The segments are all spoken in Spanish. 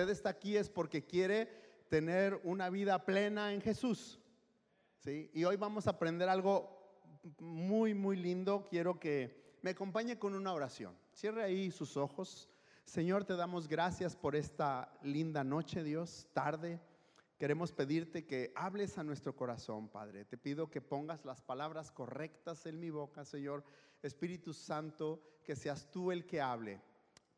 usted está aquí es porque quiere tener una vida plena en Jesús. ¿sí? Y hoy vamos a aprender algo muy, muy lindo. Quiero que me acompañe con una oración. Cierre ahí sus ojos. Señor, te damos gracias por esta linda noche, Dios, tarde. Queremos pedirte que hables a nuestro corazón, Padre. Te pido que pongas las palabras correctas en mi boca, Señor. Espíritu Santo, que seas tú el que hable.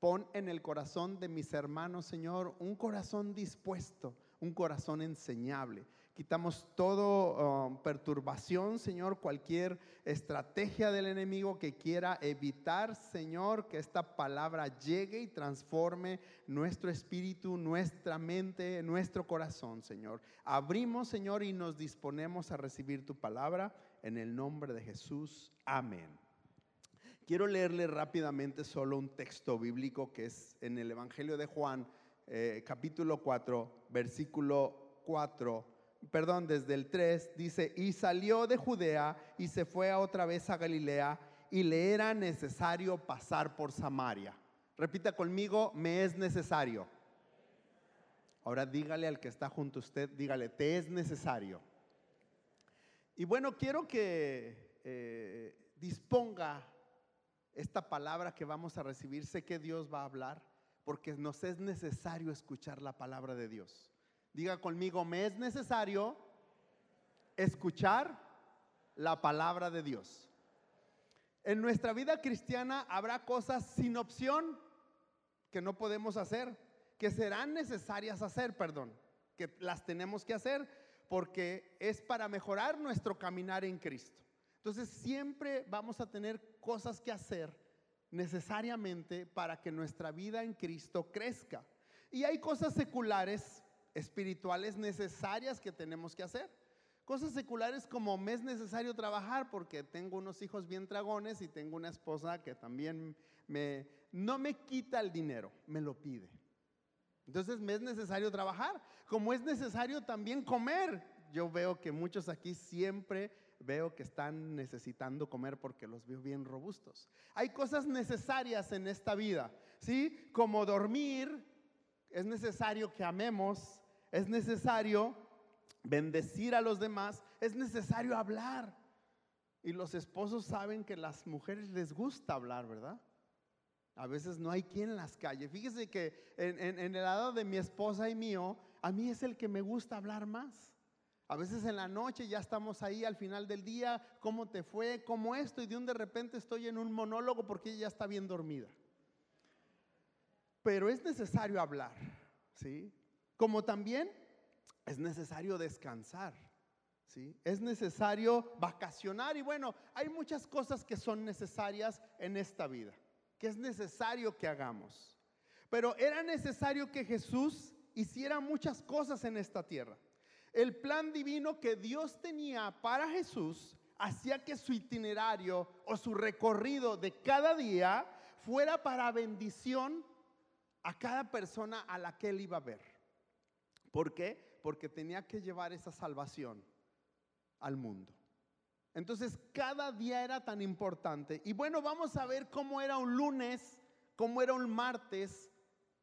Pon en el corazón de mis hermanos, Señor, un corazón dispuesto, un corazón enseñable. Quitamos todo um, perturbación, Señor, cualquier estrategia del enemigo que quiera evitar, Señor, que esta palabra llegue y transforme nuestro espíritu, nuestra mente, nuestro corazón, Señor. Abrimos, Señor, y nos disponemos a recibir tu palabra en el nombre de Jesús. Amén. Quiero leerle rápidamente solo un texto bíblico que es en el Evangelio de Juan, eh, capítulo 4, versículo 4, perdón, desde el 3, dice, y salió de Judea y se fue otra vez a Galilea y le era necesario pasar por Samaria. Repita conmigo, me es necesario. Ahora dígale al que está junto a usted, dígale, te es necesario. Y bueno, quiero que eh, disponga esta palabra que vamos a recibir, sé que Dios va a hablar porque nos es necesario escuchar la palabra de Dios. Diga conmigo, me es necesario escuchar la palabra de Dios. En nuestra vida cristiana habrá cosas sin opción que no podemos hacer, que serán necesarias hacer, perdón, que las tenemos que hacer porque es para mejorar nuestro caminar en Cristo. Entonces siempre vamos a tener cosas que hacer necesariamente para que nuestra vida en Cristo crezca. Y hay cosas seculares, espirituales necesarias que tenemos que hacer. Cosas seculares como me es necesario trabajar porque tengo unos hijos bien dragones y tengo una esposa que también me, no me quita el dinero, me lo pide. Entonces me es necesario trabajar, como es necesario también comer. Yo veo que muchos aquí siempre veo que están necesitando comer porque los veo bien robustos. Hay cosas necesarias en esta vida, ¿sí? Como dormir, es necesario que amemos, es necesario bendecir a los demás, es necesario hablar. Y los esposos saben que las mujeres les gusta hablar, ¿verdad? A veces no hay quien en las calles. Fíjese que en el lado de mi esposa y mío, a mí es el que me gusta hablar más. A veces en la noche ya estamos ahí al final del día, ¿cómo te fue? ¿Cómo esto? Y de un de repente estoy en un monólogo porque ella ya está bien dormida. Pero es necesario hablar, ¿sí? Como también es necesario descansar, ¿sí? Es necesario vacacionar y bueno, hay muchas cosas que son necesarias en esta vida, que es necesario que hagamos. Pero era necesario que Jesús hiciera muchas cosas en esta tierra. El plan divino que Dios tenía para Jesús hacía que su itinerario o su recorrido de cada día fuera para bendición a cada persona a la que él iba a ver. ¿Por qué? Porque tenía que llevar esa salvación al mundo. Entonces cada día era tan importante. Y bueno, vamos a ver cómo era un lunes, cómo era un martes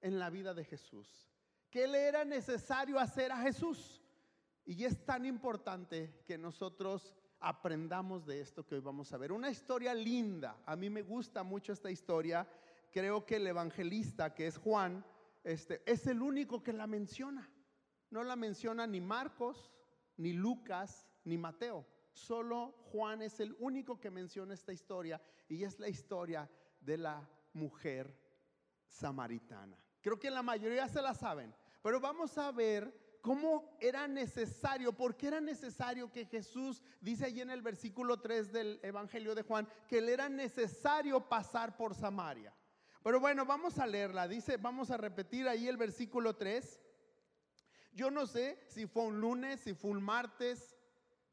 en la vida de Jesús. ¿Qué le era necesario hacer a Jesús? Y es tan importante que nosotros aprendamos de esto que hoy vamos a ver. Una historia linda. A mí me gusta mucho esta historia. Creo que el evangelista, que es Juan, este, es el único que la menciona. No la menciona ni Marcos, ni Lucas, ni Mateo. Solo Juan es el único que menciona esta historia y es la historia de la mujer samaritana. Creo que la mayoría se la saben, pero vamos a ver cómo era necesario, porque era necesario que Jesús, dice allí en el versículo 3 del Evangelio de Juan, que le era necesario pasar por Samaria. Pero bueno, vamos a leerla, dice, vamos a repetir ahí el versículo 3. Yo no sé si fue un lunes, si fue un martes,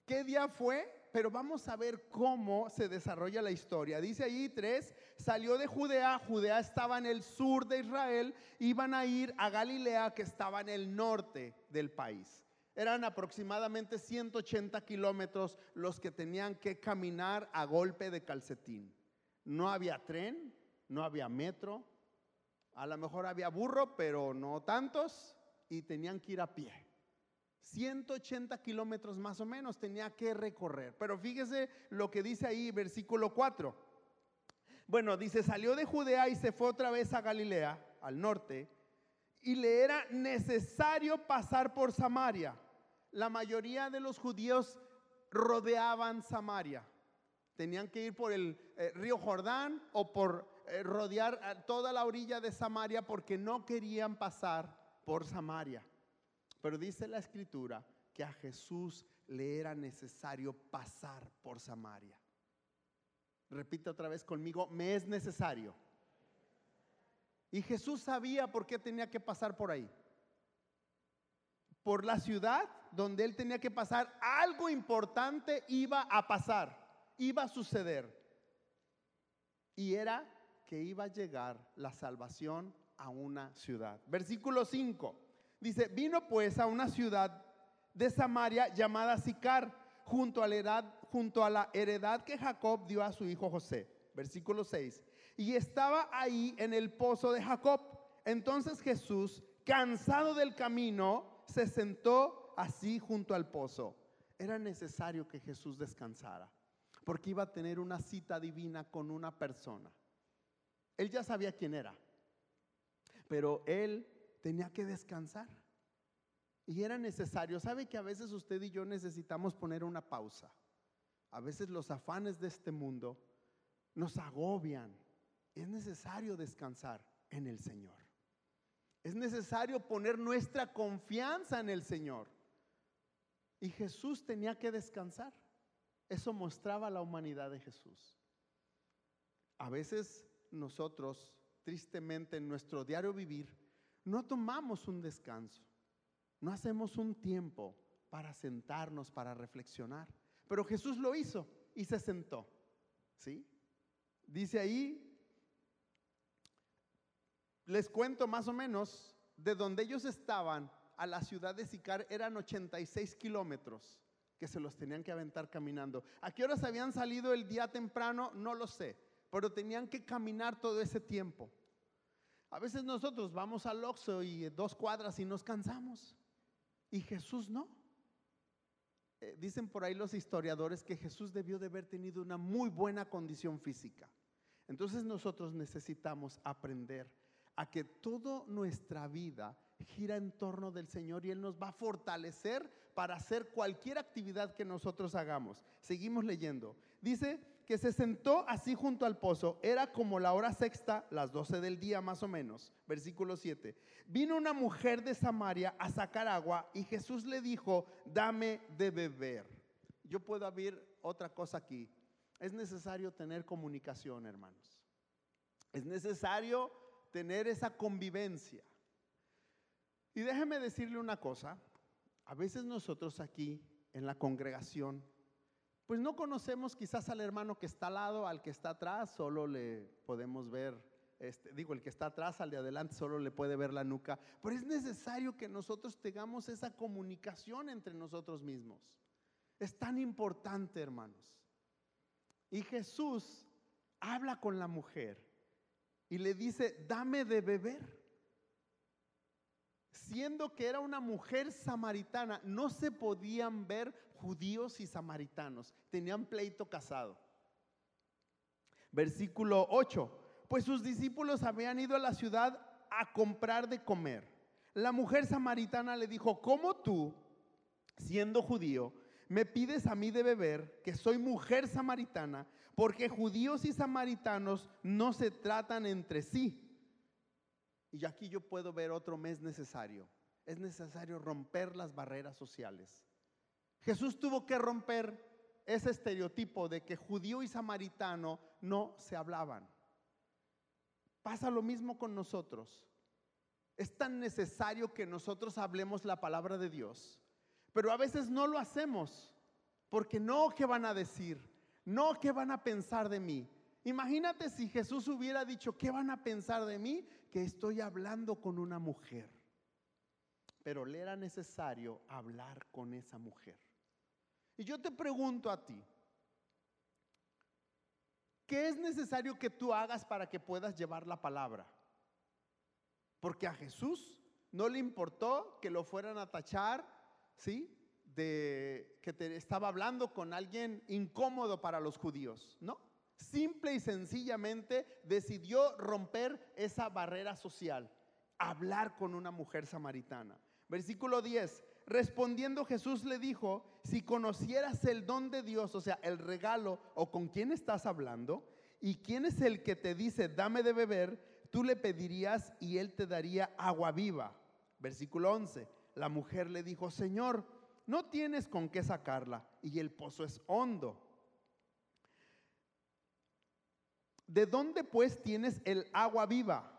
qué día fue, pero vamos a ver cómo se desarrolla la historia. Dice ahí tres, salió de Judea, Judea estaba en el sur de Israel, iban a ir a Galilea que estaba en el norte del país. Eran aproximadamente 180 kilómetros los que tenían que caminar a golpe de calcetín. No había tren, no había metro, A lo mejor había burro, pero no tantos, y tenían que ir a pie. 180 kilómetros más o menos tenía que recorrer. Pero fíjese lo que dice ahí, versículo 4. Bueno, dice, salió de Judea y se fue otra vez a Galilea, al norte, y le era necesario pasar por Samaria. La mayoría de los judíos rodeaban Samaria. Tenían que ir por el eh, río Jordán o por eh, rodear toda la orilla de Samaria porque no querían pasar por Samaria. Pero dice la escritura que a Jesús le era necesario pasar por Samaria. Repite otra vez conmigo, me es necesario. Y Jesús sabía por qué tenía que pasar por ahí. Por la ciudad donde él tenía que pasar, algo importante iba a pasar, iba a suceder. Y era que iba a llegar la salvación a una ciudad. Versículo 5 dice, vino pues a una ciudad de Samaria llamada Sicar, junto a la heredad, junto a la heredad que Jacob dio a su hijo José. Versículo 6. Y estaba ahí en el pozo de Jacob. Entonces Jesús, cansado del camino, se sentó así junto al pozo. Era necesario que Jesús descansara, porque iba a tener una cita divina con una persona. Él ya sabía quién era, pero él tenía que descansar. Y era necesario. ¿Sabe que a veces usted y yo necesitamos poner una pausa? A veces los afanes de este mundo nos agobian. Es necesario descansar en el Señor. Es necesario poner nuestra confianza en el Señor. Y Jesús tenía que descansar. Eso mostraba la humanidad de Jesús. A veces nosotros, tristemente, en nuestro diario vivir, no tomamos un descanso. No hacemos un tiempo para sentarnos, para reflexionar. Pero Jesús lo hizo y se sentó. ¿Sí? Dice ahí, les cuento más o menos, de donde ellos estaban a la ciudad de Sicar eran 86 kilómetros que se los tenían que aventar caminando. ¿A qué horas habían salido el día temprano? No lo sé, pero tenían que caminar todo ese tiempo. A veces nosotros vamos al Oxxo y dos cuadras y nos cansamos. Y Jesús no. Eh, dicen por ahí los historiadores que Jesús debió de haber tenido una muy buena condición física. Entonces nosotros necesitamos aprender a que toda nuestra vida gira en torno del Señor y Él nos va a fortalecer para hacer cualquier actividad que nosotros hagamos. Seguimos leyendo. Dice que se sentó así junto al pozo. Era como la hora sexta, las doce del día más o menos. Versículo 7. Vino una mujer de Samaria a sacar agua y Jesús le dijo, dame de beber. Yo puedo abrir otra cosa aquí. Es necesario tener comunicación, hermanos. Es necesario tener esa convivencia. Y déjeme decirle una cosa. A veces nosotros aquí en la congregación pues no conocemos quizás al hermano que está al lado, al que está atrás, solo le podemos ver, este, digo, el que está atrás, al de adelante, solo le puede ver la nuca. Pero es necesario que nosotros tengamos esa comunicación entre nosotros mismos. Es tan importante, hermanos. Y Jesús habla con la mujer y le dice, dame de beber siendo que era una mujer samaritana, no se podían ver judíos y samaritanos, tenían pleito casado. Versículo 8, pues sus discípulos habían ido a la ciudad a comprar de comer. La mujer samaritana le dijo, ¿cómo tú, siendo judío, me pides a mí de beber, que soy mujer samaritana, porque judíos y samaritanos no se tratan entre sí? Y aquí yo puedo ver otro mes necesario. Es necesario romper las barreras sociales. Jesús tuvo que romper ese estereotipo de que judío y samaritano no se hablaban. Pasa lo mismo con nosotros. Es tan necesario que nosotros hablemos la palabra de Dios, pero a veces no lo hacemos porque no, ¿qué van a decir? No, ¿qué van a pensar de mí? Imagínate si Jesús hubiera dicho, ¿qué van a pensar de mí? Que estoy hablando con una mujer. Pero le era necesario hablar con esa mujer. Y yo te pregunto a ti, ¿qué es necesario que tú hagas para que puedas llevar la palabra? Porque a Jesús no le importó que lo fueran a tachar, ¿sí? De que te estaba hablando con alguien incómodo para los judíos, ¿no? Simple y sencillamente decidió romper esa barrera social, hablar con una mujer samaritana. Versículo 10, respondiendo Jesús le dijo, si conocieras el don de Dios, o sea, el regalo o con quién estás hablando, y quién es el que te dice, dame de beber, tú le pedirías y él te daría agua viva. Versículo 11, la mujer le dijo, Señor, no tienes con qué sacarla y el pozo es hondo. ¿De dónde pues tienes el agua viva?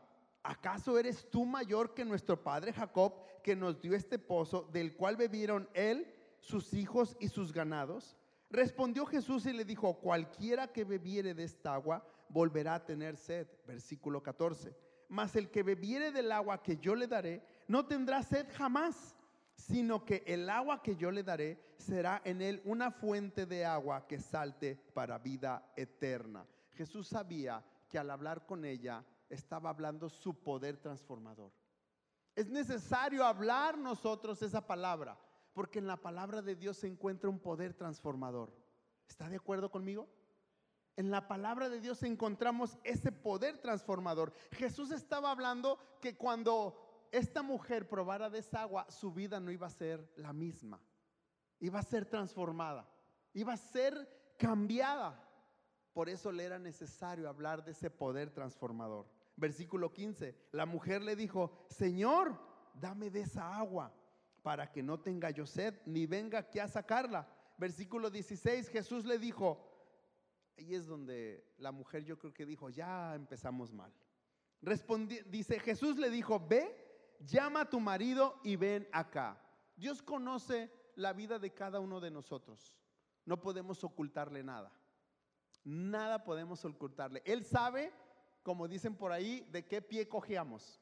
¿Acaso eres tú mayor que nuestro padre Jacob, que nos dio este pozo, del cual bebieron él, sus hijos y sus ganados? Respondió Jesús y le dijo, cualquiera que bebiere de esta agua volverá a tener sed. Versículo 14. Mas el que bebiere del agua que yo le daré, no tendrá sed jamás, sino que el agua que yo le daré será en él una fuente de agua que salte para vida eterna. Jesús sabía que al hablar con ella estaba hablando su poder transformador. Es necesario hablar nosotros esa palabra, porque en la palabra de Dios se encuentra un poder transformador. ¿Está de acuerdo conmigo? En la palabra de Dios encontramos ese poder transformador. Jesús estaba hablando que cuando esta mujer probara de esa agua, su vida no iba a ser la misma. Iba a ser transformada. Iba a ser cambiada. Por eso le era necesario hablar de ese poder transformador. Versículo 15, la mujer le dijo, Señor, dame de esa agua para que no tenga yo sed, ni venga aquí a sacarla. Versículo 16, Jesús le dijo, ahí es donde la mujer yo creo que dijo, ya empezamos mal. Respondí, dice, Jesús le dijo, ve, llama a tu marido y ven acá. Dios conoce la vida de cada uno de nosotros. No podemos ocultarle nada. Nada podemos ocultarle. Él sabe, como dicen por ahí, de qué pie cojeamos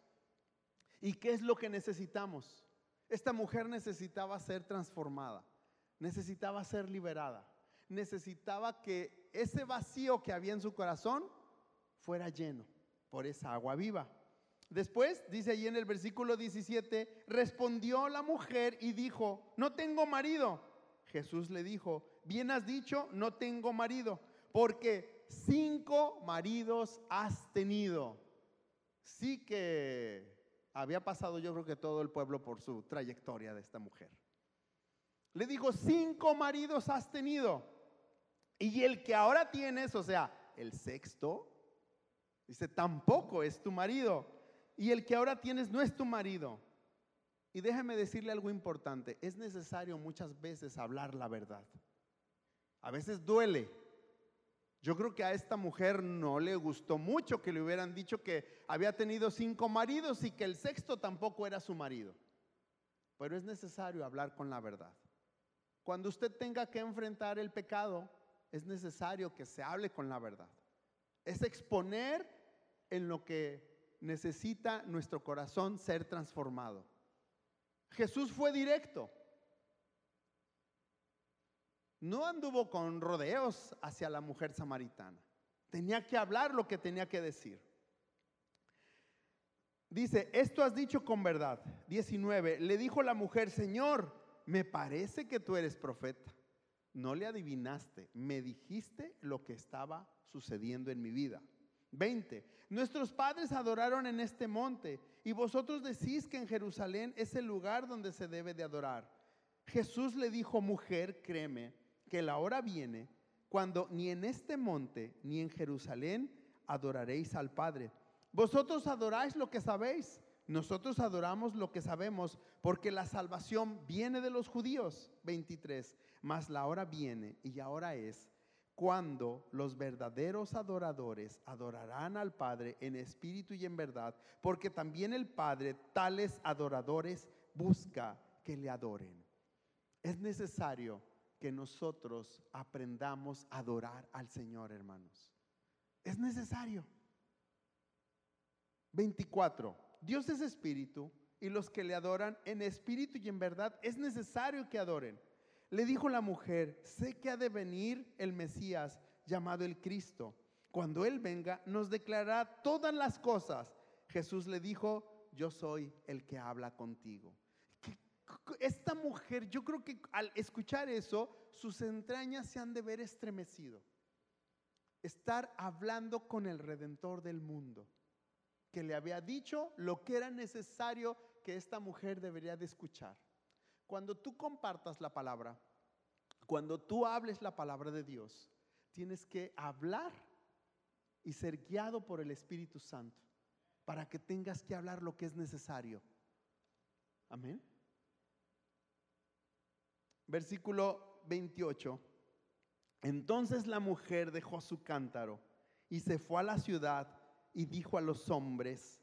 y qué es lo que necesitamos. Esta mujer necesitaba ser transformada, necesitaba ser liberada, necesitaba que ese vacío que había en su corazón fuera lleno por esa agua viva. Después, dice allí en el versículo 17, respondió la mujer y dijo, no tengo marido. Jesús le dijo, bien has dicho, no tengo marido porque cinco maridos has tenido. Sí que había pasado yo creo que todo el pueblo por su trayectoria de esta mujer. Le dijo, cinco maridos has tenido. Y el que ahora tienes, o sea, el sexto, dice, tampoco es tu marido. Y el que ahora tienes no es tu marido. Y déjeme decirle algo importante, es necesario muchas veces hablar la verdad. A veces duele, yo creo que a esta mujer no le gustó mucho que le hubieran dicho que había tenido cinco maridos y que el sexto tampoco era su marido. Pero es necesario hablar con la verdad. Cuando usted tenga que enfrentar el pecado, es necesario que se hable con la verdad. Es exponer en lo que necesita nuestro corazón ser transformado. Jesús fue directo no anduvo con rodeos hacia la mujer samaritana. Tenía que hablar lo que tenía que decir. Dice, esto has dicho con verdad. 19, le dijo la mujer, Señor, me parece que tú eres profeta. No le adivinaste, me dijiste lo que estaba sucediendo en mi vida. 20. Nuestros padres adoraron en este monte y vosotros decís que en Jerusalén es el lugar donde se debe de adorar. Jesús le dijo, mujer, créeme, que la hora viene cuando ni en este monte ni en Jerusalén adoraréis al Padre. Vosotros adoráis lo que sabéis, nosotros adoramos lo que sabemos, porque la salvación viene de los judíos. 23. Mas la hora viene y ahora es cuando los verdaderos adoradores adorarán al Padre en espíritu y en verdad, porque también el Padre tales adoradores busca que le adoren. Es necesario que nosotros aprendamos a adorar al Señor, hermanos. Es necesario. 24. Dios es espíritu y los que le adoran en espíritu y en verdad es necesario que adoren. Le dijo la mujer, sé que ha de venir el Mesías llamado el Cristo. Cuando Él venga, nos declarará todas las cosas. Jesús le dijo, yo soy el que habla contigo. Esta mujer, yo creo que al escuchar eso, sus entrañas se han de ver estremecido. Estar hablando con el redentor del mundo, que le había dicho lo que era necesario que esta mujer debería de escuchar. Cuando tú compartas la palabra, cuando tú hables la palabra de Dios, tienes que hablar y ser guiado por el Espíritu Santo para que tengas que hablar lo que es necesario. Amén. Versículo 28. Entonces la mujer dejó su cántaro y se fue a la ciudad y dijo a los hombres,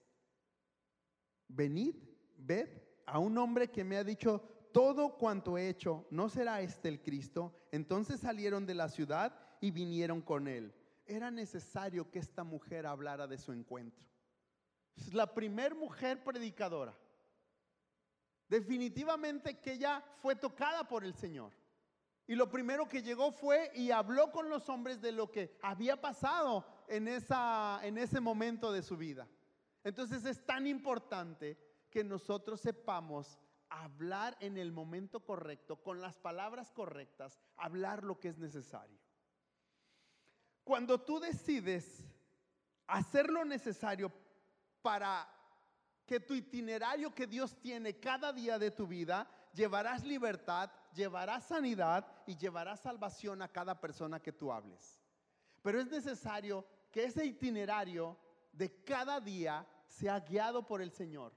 venid, ved a un hombre que me ha dicho todo cuanto he hecho, ¿no será este el Cristo? Entonces salieron de la ciudad y vinieron con él. Era necesario que esta mujer hablara de su encuentro. Es la primer mujer predicadora. Definitivamente que ella fue tocada por el Señor. Y lo primero que llegó fue y habló con los hombres de lo que había pasado en, esa, en ese momento de su vida. Entonces es tan importante que nosotros sepamos hablar en el momento correcto, con las palabras correctas, hablar lo que es necesario. Cuando tú decides hacer lo necesario para que tu itinerario que Dios tiene cada día de tu vida, llevarás libertad, llevarás sanidad y llevarás salvación a cada persona que tú hables. Pero es necesario que ese itinerario de cada día sea guiado por el Señor.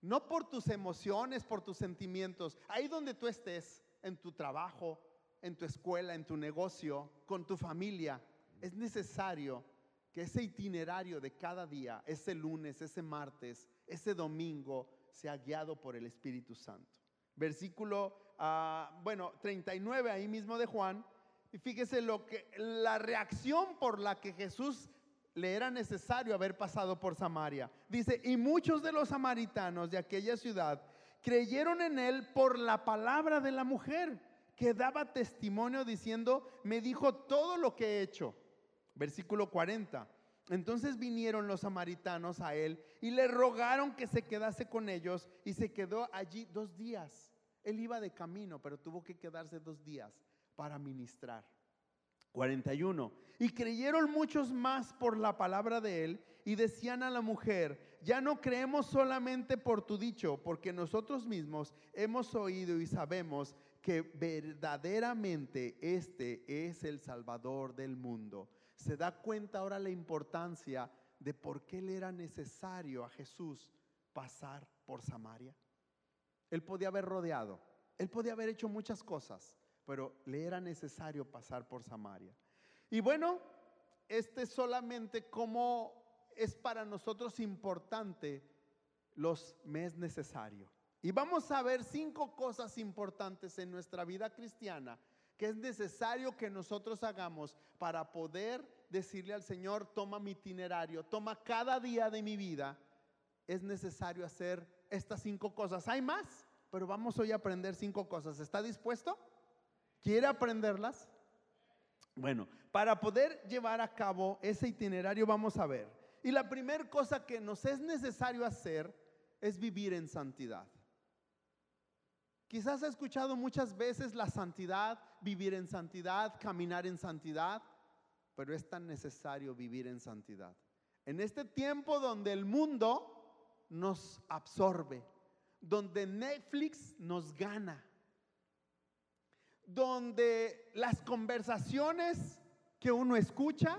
No por tus emociones, por tus sentimientos. Ahí donde tú estés, en tu trabajo, en tu escuela, en tu negocio, con tu familia, es necesario que ese itinerario de cada día, ese lunes, ese martes, ese domingo, sea guiado por el Espíritu Santo. Versículo, uh, bueno, 39 ahí mismo de Juan. Y fíjese lo que, la reacción por la que Jesús le era necesario haber pasado por Samaria. Dice, y muchos de los samaritanos de aquella ciudad creyeron en él por la palabra de la mujer, que daba testimonio diciendo, me dijo todo lo que he hecho. Versículo 40. Entonces vinieron los samaritanos a él y le rogaron que se quedase con ellos y se quedó allí dos días. Él iba de camino, pero tuvo que quedarse dos días para ministrar. 41. Y creyeron muchos más por la palabra de él y decían a la mujer, ya no creemos solamente por tu dicho, porque nosotros mismos hemos oído y sabemos que verdaderamente este es el Salvador del mundo. ¿Se da cuenta ahora la importancia de por qué le era necesario a Jesús pasar por Samaria? Él podía haber rodeado, él podía haber hecho muchas cosas, pero le era necesario pasar por Samaria. Y bueno, este solamente como es para nosotros importante los mes necesario. Y vamos a ver cinco cosas importantes en nuestra vida cristiana que es necesario que nosotros hagamos para poder decirle al Señor, toma mi itinerario, toma cada día de mi vida. Es necesario hacer estas cinco cosas. Hay más, pero vamos hoy a aprender cinco cosas. ¿Está dispuesto? ¿Quiere aprenderlas? Bueno, para poder llevar a cabo ese itinerario vamos a ver. Y la primera cosa que nos es necesario hacer es vivir en santidad. Quizás ha escuchado muchas veces la santidad, vivir en santidad, caminar en santidad, pero es tan necesario vivir en santidad. En este tiempo donde el mundo nos absorbe, donde Netflix nos gana, donde las conversaciones que uno escucha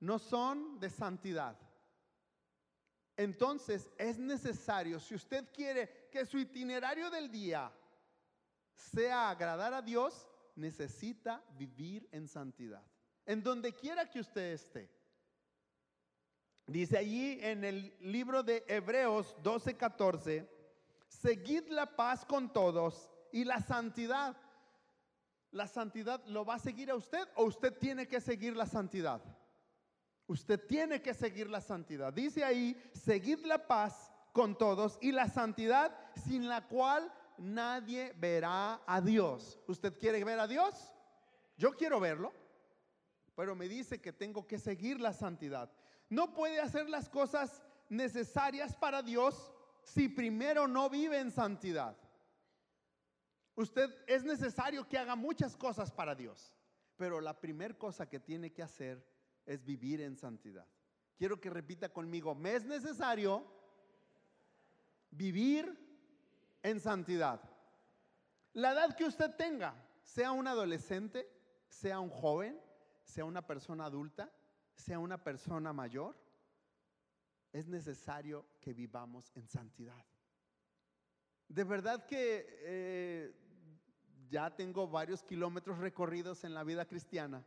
no son de santidad. Entonces es necesario, si usted quiere que su itinerario del día sea agradar a Dios, necesita vivir en santidad. En donde quiera que usted esté. Dice allí en el libro de Hebreos 12:14, seguid la paz con todos y la santidad la santidad lo va a seguir a usted o usted tiene que seguir la santidad? Usted tiene que seguir la santidad. Dice ahí, seguid la paz con todos y la santidad sin la cual nadie verá a Dios. ¿Usted quiere ver a Dios? Yo quiero verlo, pero me dice que tengo que seguir la santidad. No puede hacer las cosas necesarias para Dios si primero no vive en santidad. Usted es necesario que haga muchas cosas para Dios, pero la primera cosa que tiene que hacer es vivir en santidad. Quiero que repita conmigo, me es necesario vivir en santidad. La edad que usted tenga, sea un adolescente, sea un joven, sea una persona adulta, sea una persona mayor, es necesario que vivamos en santidad. De verdad que eh, ya tengo varios kilómetros recorridos en la vida cristiana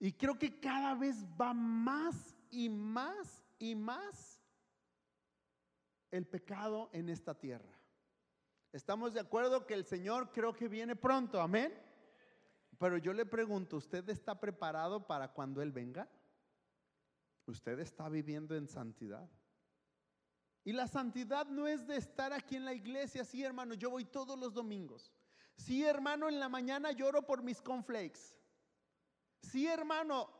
y creo que cada vez va más y más y más el pecado en esta tierra. Estamos de acuerdo que el Señor creo que viene pronto, amén. Pero yo le pregunto, ¿usted está preparado para cuando Él venga? ¿Usted está viviendo en santidad? Y la santidad no es de estar aquí en la iglesia, sí hermano, yo voy todos los domingos. Sí, hermano, en la mañana lloro por mis conflakes. Sí, hermano,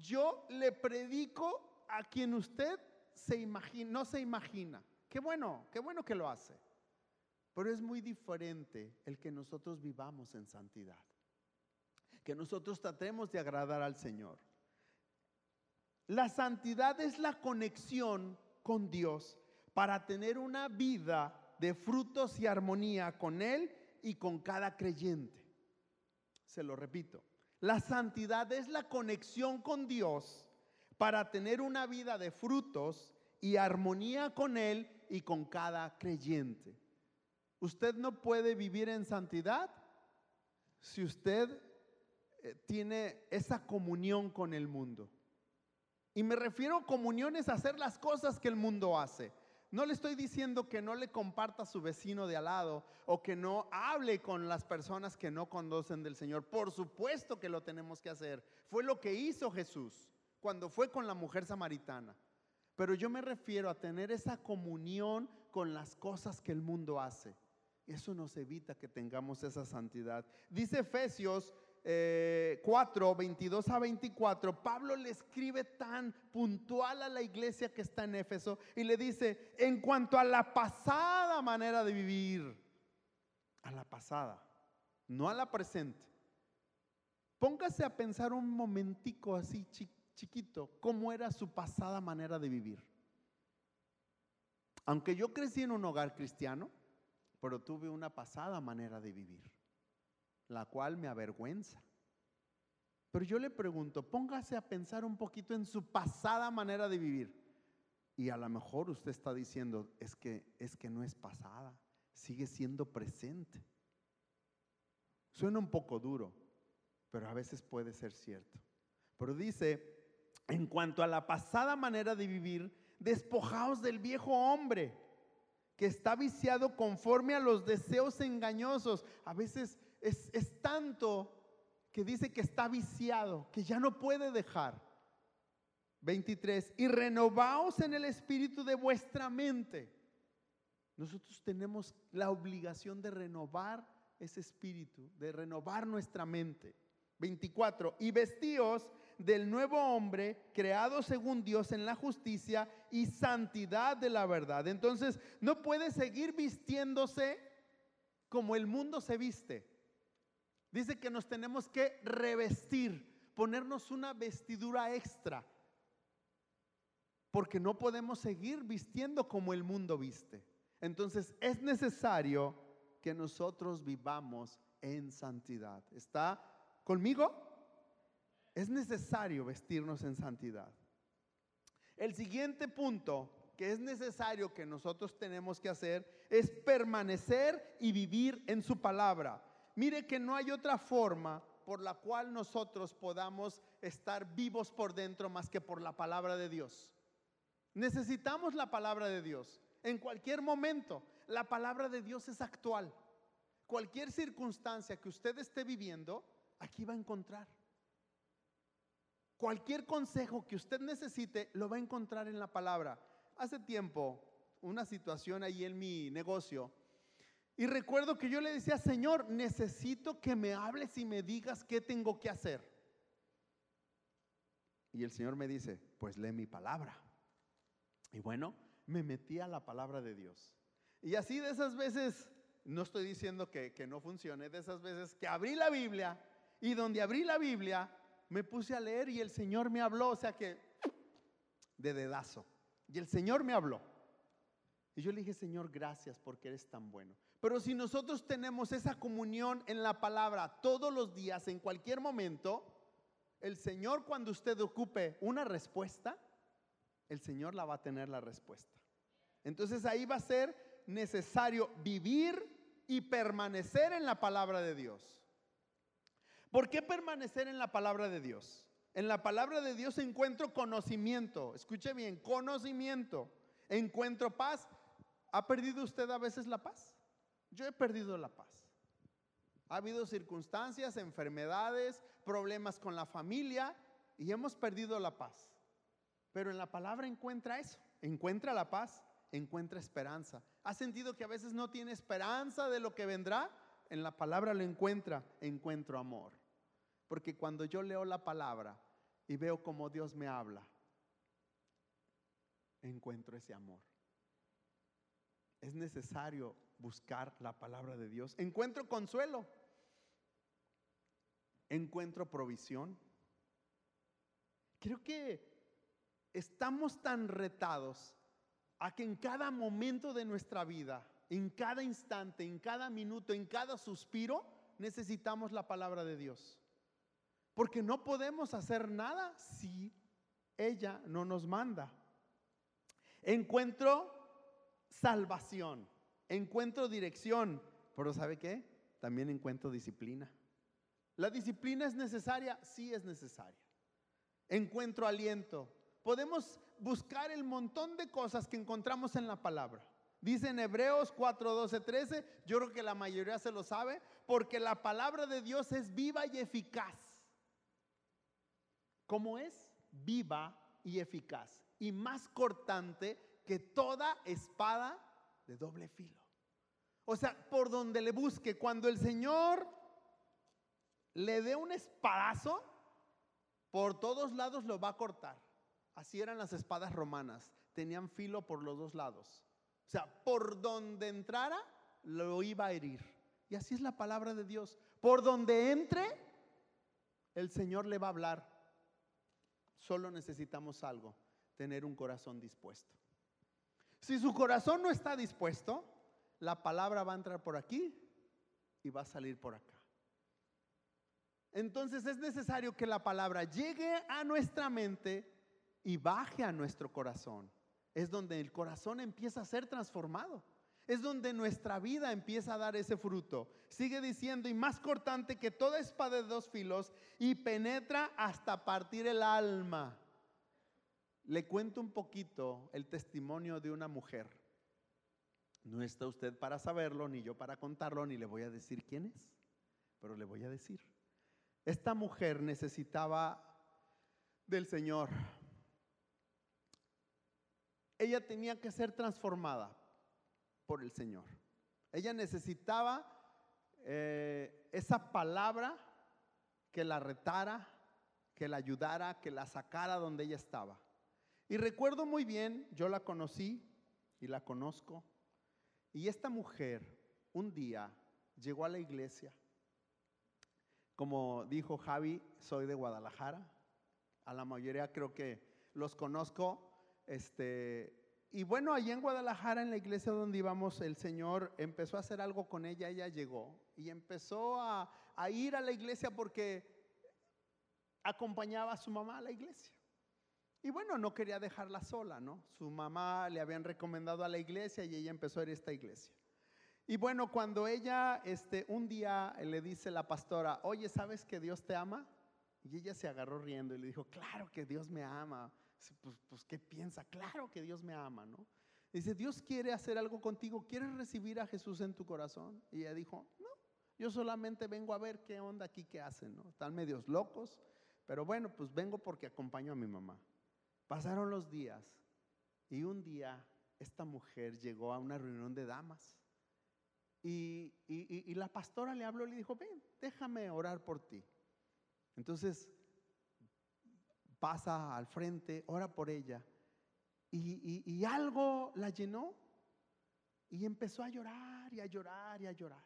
yo le predico a quien usted se imagina, no se imagina. Qué bueno, qué bueno que lo hace. Pero es muy diferente el que nosotros vivamos en santidad. Que nosotros tratemos de agradar al Señor. La santidad es la conexión con Dios para tener una vida de frutos y armonía con Él y con cada creyente. Se lo repito. La santidad es la conexión con Dios para tener una vida de frutos y armonía con Él y con cada creyente. Usted no puede vivir en santidad si usted eh, tiene esa comunión con el mundo. Y me refiero a comuniones a hacer las cosas que el mundo hace. No le estoy diciendo que no le comparta a su vecino de al lado o que no hable con las personas que no conocen del Señor. Por supuesto que lo tenemos que hacer. Fue lo que hizo Jesús cuando fue con la mujer samaritana. Pero yo me refiero a tener esa comunión con las cosas que el mundo hace. Eso nos evita que tengamos esa santidad. Dice Efesios 4, 22 eh, a 24, Pablo le escribe tan puntual a la iglesia que está en Éfeso y le dice, en cuanto a la pasada manera de vivir, a la pasada, no a la presente. Póngase a pensar un momentico así chiquito, cómo era su pasada manera de vivir. Aunque yo crecí en un hogar cristiano, pero tuve una pasada manera de vivir la cual me avergüenza. Pero yo le pregunto, póngase a pensar un poquito en su pasada manera de vivir. Y a lo mejor usted está diciendo, es que es que no es pasada, sigue siendo presente. Suena un poco duro, pero a veces puede ser cierto. Pero dice, en cuanto a la pasada manera de vivir, despojaos del viejo hombre que está viciado conforme a los deseos engañosos. A veces es, tanto que dice que está viciado, que ya no puede dejar. 23. Y renovaos en el espíritu de vuestra mente. Nosotros tenemos la obligación de renovar ese espíritu, de renovar nuestra mente. 24. Y vestíos del nuevo hombre creado según Dios en la justicia y santidad de la verdad. Entonces, no puede seguir vistiéndose como el mundo se viste. Dice que nos tenemos que revestir, ponernos una vestidura extra, porque no podemos seguir vistiendo como el mundo viste. Entonces es necesario que nosotros vivamos en santidad. ¿Está conmigo? Es necesario vestirnos en santidad. El siguiente punto que es necesario que nosotros tenemos que hacer es permanecer y vivir en su palabra. Mire que no hay otra forma por la cual nosotros podamos estar vivos por dentro más que por la palabra de Dios. Necesitamos la palabra de Dios. En cualquier momento, la palabra de Dios es actual. Cualquier circunstancia que usted esté viviendo, aquí va a encontrar. Cualquier consejo que usted necesite, lo va a encontrar en la palabra. Hace tiempo, una situación ahí en mi negocio, y recuerdo que yo le decía, Señor, necesito que me hables y me digas qué tengo que hacer. Y el Señor me dice, pues lee mi palabra. Y bueno, me metí a la palabra de Dios. Y así de esas veces, no estoy diciendo que, que no funcione, de esas veces que abrí la Biblia y donde abrí la Biblia, me puse a leer y el Señor me habló, o sea que de dedazo. Y el Señor me habló. Y yo le dije, Señor, gracias porque eres tan bueno. Pero si nosotros tenemos esa comunión en la palabra todos los días, en cualquier momento, el Señor cuando usted ocupe una respuesta, el Señor la va a tener la respuesta. Entonces ahí va a ser necesario vivir y permanecer en la palabra de Dios. ¿Por qué permanecer en la palabra de Dios? En la palabra de Dios encuentro conocimiento. Escuche bien, conocimiento. Encuentro paz. ¿Ha perdido usted a veces la paz? Yo he perdido la paz. Ha habido circunstancias, enfermedades, problemas con la familia y hemos perdido la paz. Pero en la palabra encuentra eso, encuentra la paz, encuentra esperanza. ¿Ha sentido que a veces no tiene esperanza de lo que vendrá? En la palabra lo encuentra, encuentro amor. Porque cuando yo leo la palabra y veo cómo Dios me habla, encuentro ese amor. Es necesario buscar la palabra de Dios. Encuentro consuelo. Encuentro provisión. Creo que estamos tan retados a que en cada momento de nuestra vida, en cada instante, en cada minuto, en cada suspiro, necesitamos la palabra de Dios. Porque no podemos hacer nada si ella no nos manda. Encuentro salvación, encuentro dirección, pero ¿sabe qué? También encuentro disciplina. ¿La disciplina es necesaria? Sí es necesaria. Encuentro aliento. Podemos buscar el montón de cosas que encontramos en la palabra. Dice en Hebreos 4, 12, 13, yo creo que la mayoría se lo sabe, porque la palabra de Dios es viva y eficaz ¿Cómo es? Viva y eficaz. Y más cortante que toda espada de doble filo. O sea, por donde le busque, cuando el Señor le dé un espadazo, por todos lados lo va a cortar. Así eran las espadas romanas, tenían filo por los dos lados. O sea, por donde entrara, lo iba a herir. Y así es la palabra de Dios. Por donde entre, el Señor le va a hablar. Solo necesitamos algo, tener un corazón dispuesto. Si su corazón no está dispuesto, la palabra va a entrar por aquí y va a salir por acá. Entonces es necesario que la palabra llegue a nuestra mente y baje a nuestro corazón. Es donde el corazón empieza a ser transformado. Es donde nuestra vida empieza a dar ese fruto. Sigue diciendo, y más cortante que toda espada de dos filos, y penetra hasta partir el alma. Le cuento un poquito el testimonio de una mujer. No está usted para saberlo, ni yo para contarlo, ni le voy a decir quién es, pero le voy a decir. Esta mujer necesitaba del Señor. Ella tenía que ser transformada por el Señor. Ella necesitaba eh, esa palabra que la retara, que la ayudara, que la sacara donde ella estaba. Y recuerdo muy bien, yo la conocí y la conozco, y esta mujer un día llegó a la iglesia. Como dijo Javi, soy de Guadalajara. A la mayoría creo que los conozco. Este, y bueno, allí en Guadalajara, en la iglesia donde íbamos, el Señor empezó a hacer algo con ella, ella llegó y empezó a, ir a la iglesia porque acompañaba a su mamá a la iglesia. Y bueno, no quería dejarla sola, ¿no? Su mamá le habían recomendado a la iglesia y ella empezó a ir a esta iglesia. Y bueno, cuando ella, este, un día le dice la pastora, oye, ¿sabes que Dios te ama? Y ella se agarró riendo y le dijo, claro que Dios me ama pues, pues, ¿qué piensa? Claro que Dios me ama, ¿no? Dice, Dios quiere hacer algo contigo, ¿quieres recibir a Jesús en tu corazón? Y ella dijo, no, yo solamente vengo a ver qué onda aquí, qué hacen, ¿no? Están medios locos, pero bueno, pues vengo porque acompaño a mi mamá. Pasaron los días y un día esta mujer llegó a una reunión de damas y, la pastora le habló y le dijo, ven, déjame orar por ti. Entonces pasa al frente, ora por ella. y, algo la llenó y empezó a llorar y a llorar y a llorar.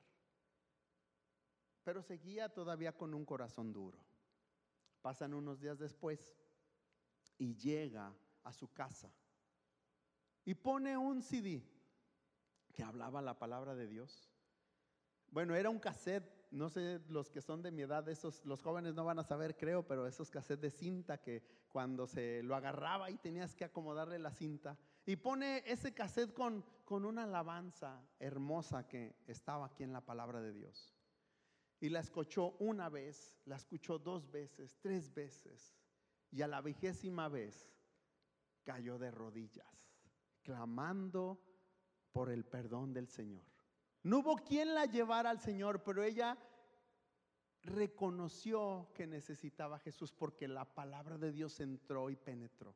Pero seguía todavía con un corazón duro. Pasan unos días después y llega a su casa y pone un CD que hablaba la palabra de Dios. Bueno, era un cassette no sé, los que son de mi edad, esos, los jóvenes no van a saber, creo, pero esos cassettes de cinta que cuando se lo agarraba y tenías que acomodarle la cinta. Y pone ese cassette con, con una alabanza hermosa que estaba aquí en la palabra de Dios. Y la escuchó una vez, la escuchó dos veces, tres veces. Y a la vigésima vez cayó de rodillas, clamando por el perdón del Señor. No hubo quien la llevara al Señor, pero ella reconoció que necesitaba a Jesús porque la palabra de Dios entró y penetró.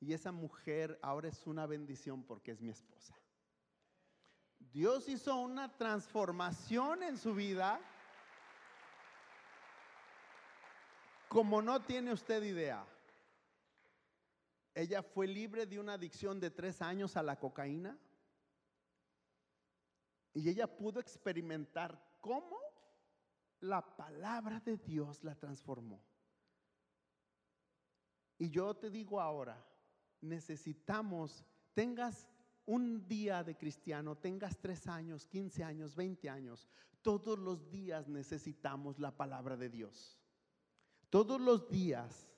Y esa mujer ahora es una bendición porque es mi esposa. Dios hizo una transformación en su vida como no tiene usted idea. Ella fue libre de una adicción de tres años a la cocaína. Y ella pudo experimentar cómo la palabra de Dios la transformó. Y yo te digo ahora, necesitamos, tengas un día de cristiano, tengas tres años, 15 años, 20 años, todos los días necesitamos la palabra de Dios. Todos los días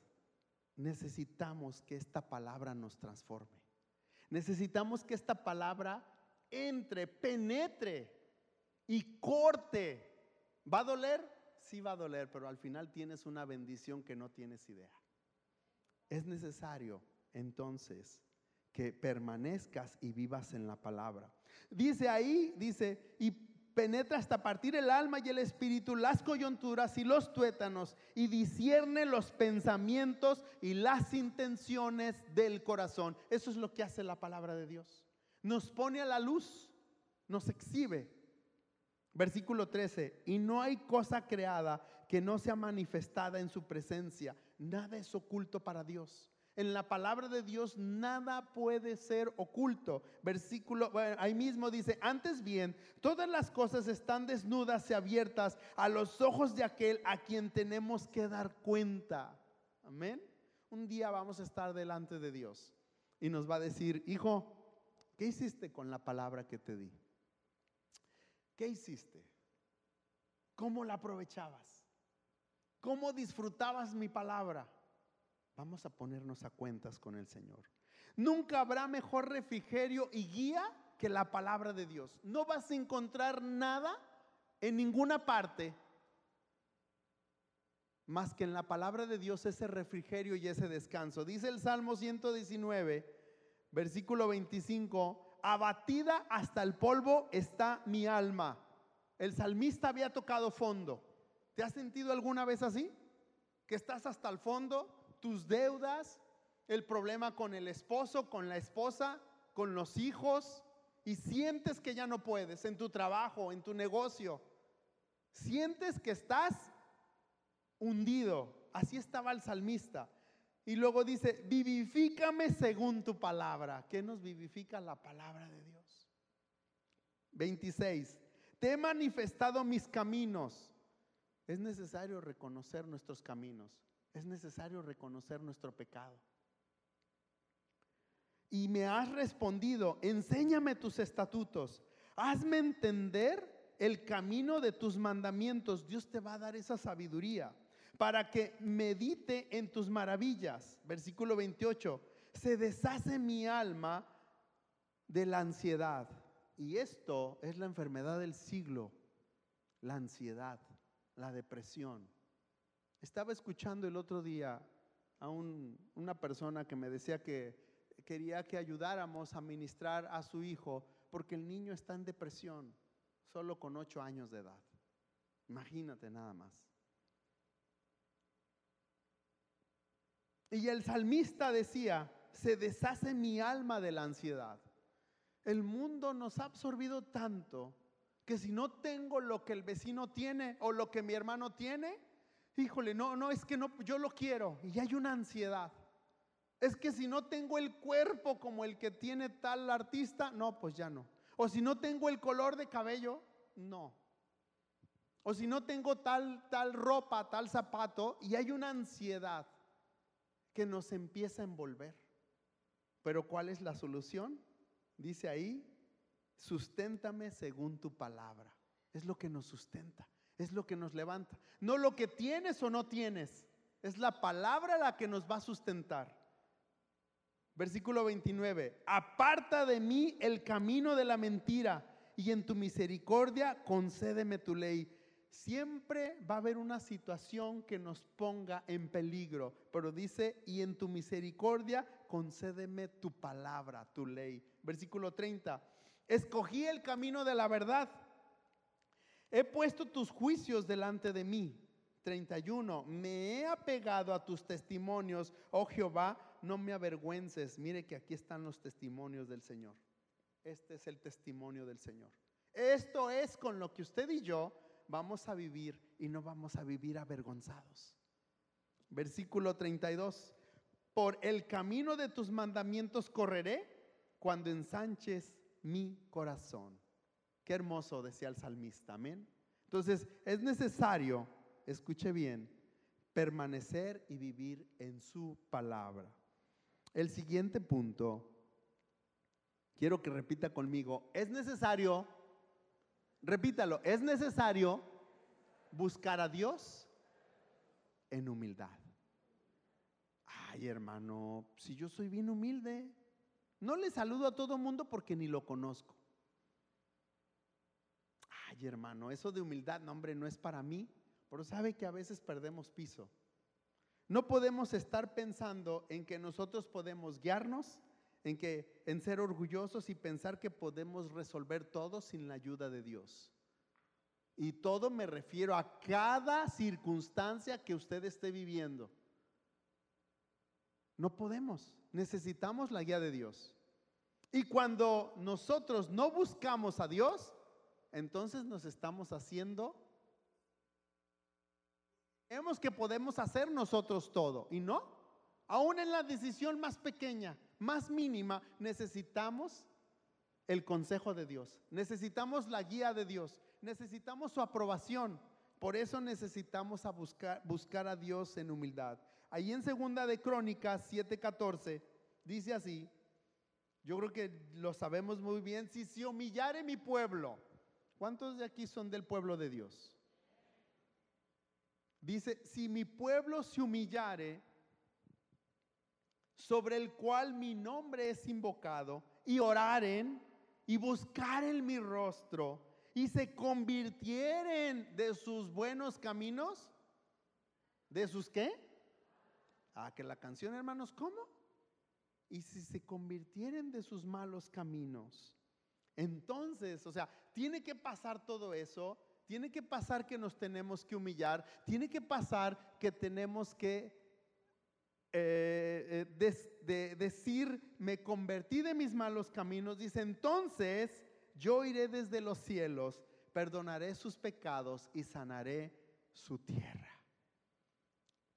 necesitamos que esta palabra nos transforme. Necesitamos que esta palabra entre, penetre y corte. ¿Va a doler? Sí va a doler, pero al final tienes una bendición que no tienes idea. Es necesario entonces que permanezcas y vivas en la palabra. Dice ahí, dice, y penetra hasta partir el alma y el espíritu, las coyunturas y los tuétanos, y discierne los pensamientos y las intenciones del corazón. Eso es lo que hace la palabra de Dios nos pone a la luz, nos exhibe. Versículo 13, y no hay cosa creada que no sea manifestada en su presencia. Nada es oculto para Dios. En la palabra de Dios nada puede ser oculto. Versículo, ahí mismo dice, antes bien, todas las cosas están desnudas y abiertas a los ojos de aquel a quien tenemos que dar cuenta. Amén. Un día vamos a estar delante de Dios y nos va a decir, hijo, ¿Qué hiciste con la palabra que te di? ¿Qué hiciste? ¿Cómo la aprovechabas? ¿Cómo disfrutabas mi palabra? Vamos a ponernos a cuentas con el Señor. Nunca habrá mejor refrigerio y guía que la palabra de Dios. No vas a encontrar nada en ninguna parte más que en la palabra de Dios ese refrigerio y ese descanso. Dice el Salmo 119 versículo 25, abatida hasta el polvo está mi alma. El salmista había tocado fondo. ¿Te has sentido alguna vez así? Que estás hasta el fondo, tus deudas, el problema con el esposo, con la esposa, con los hijos, y sientes que ya no puedes en tu trabajo, en tu negocio. Sientes que estás hundido. Así estaba el salmista. Y luego dice, vivifícame según tu palabra. ¿Qué nos vivifica la palabra de Dios? 26. Te he manifestado mis caminos. Es necesario reconocer nuestros caminos. Es necesario reconocer nuestro pecado. Y me has respondido, enséñame tus estatutos. Hazme entender el camino de tus mandamientos. Dios te va a dar esa sabiduría para que medite en tus maravillas. Versículo 28. Se deshace mi alma de la ansiedad. Y esto es la enfermedad del siglo, la ansiedad, la depresión. Estaba escuchando el otro día a una persona que me decía que quería que ayudáramos a ministrar a su hijo porque el niño está en depresión, solo con ocho años de edad. Imagínate nada más. Y el salmista decía, se deshace mi alma de la ansiedad. El mundo nos ha absorbido tanto que si no tengo lo que el vecino tiene o lo que mi hermano tiene, híjole, no, no, es que no, yo lo quiero y hay una ansiedad. Es que si no tengo el cuerpo como el que tiene tal artista, no, pues ya no. O si no tengo el color de cabello, no. O si no tengo tal tal ropa, tal zapato y hay una ansiedad que nos empieza a envolver. Pero ¿cuál es la solución? Dice ahí, susténtame según tu palabra. Es lo que nos sustenta, es lo que nos levanta. No lo que tienes o no tienes, es la palabra la que nos va a sustentar. Versículo 29, aparta de mí el camino de la mentira y en tu misericordia concédeme tu ley. Siempre va a haber una situación que nos ponga en peligro, pero dice, y en tu misericordia concédeme tu palabra, tu ley. Versículo 30, escogí el camino de la verdad. He puesto tus juicios delante de mí. 31. Me he apegado a tus testimonios, oh Jehová, no me avergüences. Mire que aquí están los testimonios del Señor. Este es el testimonio del Señor. Esto es con lo que usted y yo vamos a vivir y no vamos a vivir avergonzados. Versículo 32. Por el camino de tus mandamientos correré cuando ensanches mi corazón. Qué hermoso decía el salmista, amén. Entonces es necesario, escuche bien, permanecer y vivir en su palabra. El siguiente punto, quiero que repita conmigo, es necesario, repítalo, es necesario buscar a Dios en humildad. Ay, hermano, si yo soy bien humilde, no le saludo a todo mundo porque ni lo conozco. Ay, hermano, eso de humildad, no, hombre, no es para mí, pero sabe que a veces perdemos piso. No podemos estar pensando en que nosotros podemos guiarnos, en que en ser orgullosos y pensar que podemos resolver todo sin la ayuda de Dios. Y todo me refiero a cada circunstancia que usted esté viviendo. No podemos, necesitamos la guía de Dios. Y cuando nosotros no buscamos a Dios, entonces nos estamos haciendo Creemos que podemos hacer nosotros todo y no. Aún en la decisión más pequeña, más mínima, necesitamos el consejo de Dios. Necesitamos la guía de Dios. Necesitamos su aprobación. Por eso necesitamos a buscar, a Dios en humildad. Ahí en segunda de Crónicas 7:14 dice así, yo creo que lo sabemos muy bien, si se humillare mi pueblo, ¿cuántos de aquí son del pueblo de Dios? Dice, si mi pueblo se humillare, sobre el cual mi nombre es invocado, y oraren y buscaren mi rostro, y se convirtieren de sus buenos caminos, ¿de sus qué? Ah, que la canción, hermanos, ¿cómo? Y si se convirtieren de sus malos caminos. Entonces, o sea, tiene que pasar todo eso tiene que pasar que nos tenemos que humillar, tiene que pasar que tenemos que eh, eh, decir, me convertí de mis malos caminos. Dice, entonces yo iré desde los cielos, perdonaré sus pecados y sanaré su tierra.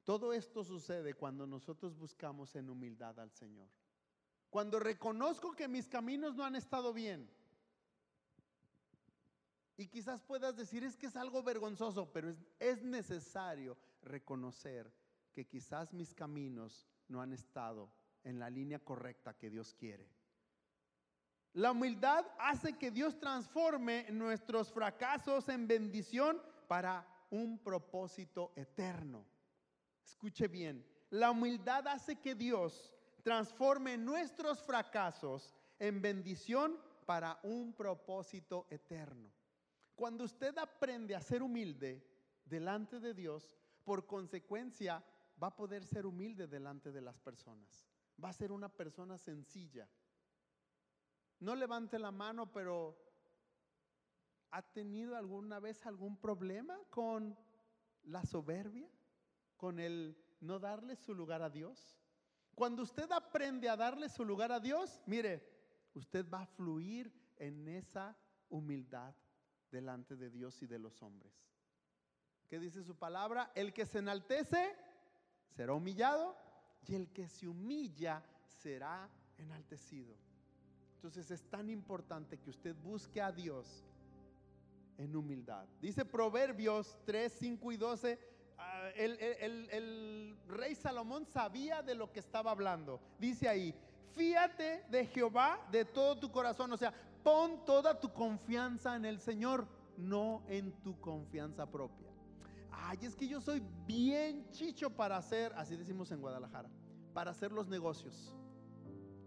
Todo esto sucede cuando nosotros buscamos en humildad al Señor. Cuando reconozco que mis caminos no han estado bien y quizás puedas decir, es que es algo vergonzoso, pero es, es, necesario reconocer que quizás mis caminos no han estado en la línea correcta que Dios quiere. La humildad hace que Dios transforme nuestros fracasos en bendición para un propósito eterno. Escuche bien, la humildad hace que Dios transforme nuestros fracasos en bendición para un propósito eterno. Cuando usted aprende a ser humilde delante de Dios, por consecuencia va a poder ser humilde delante de las personas. Va a ser una persona sencilla. No levante la mano, pero ¿ha tenido alguna vez algún problema con la soberbia? ¿Con el no darle su lugar a Dios? Cuando usted aprende a darle su lugar a Dios, mire, usted va a fluir en esa humildad delante de Dios y de los hombres. ¿Qué dice su palabra? El que se enaltece será humillado y el que se humilla será enaltecido. Entonces es tan importante que usted busque a Dios en humildad. Dice Proverbios 3, 5 y 12, ah, el, el rey Salomón sabía de lo que estaba hablando. Dice ahí, fíate de Jehová de todo tu corazón, o sea, pon toda tu confianza en el Señor, no en tu confianza propia. Ay, es que yo soy bien chicho para hacer, así decimos en Guadalajara, para hacer los negocios.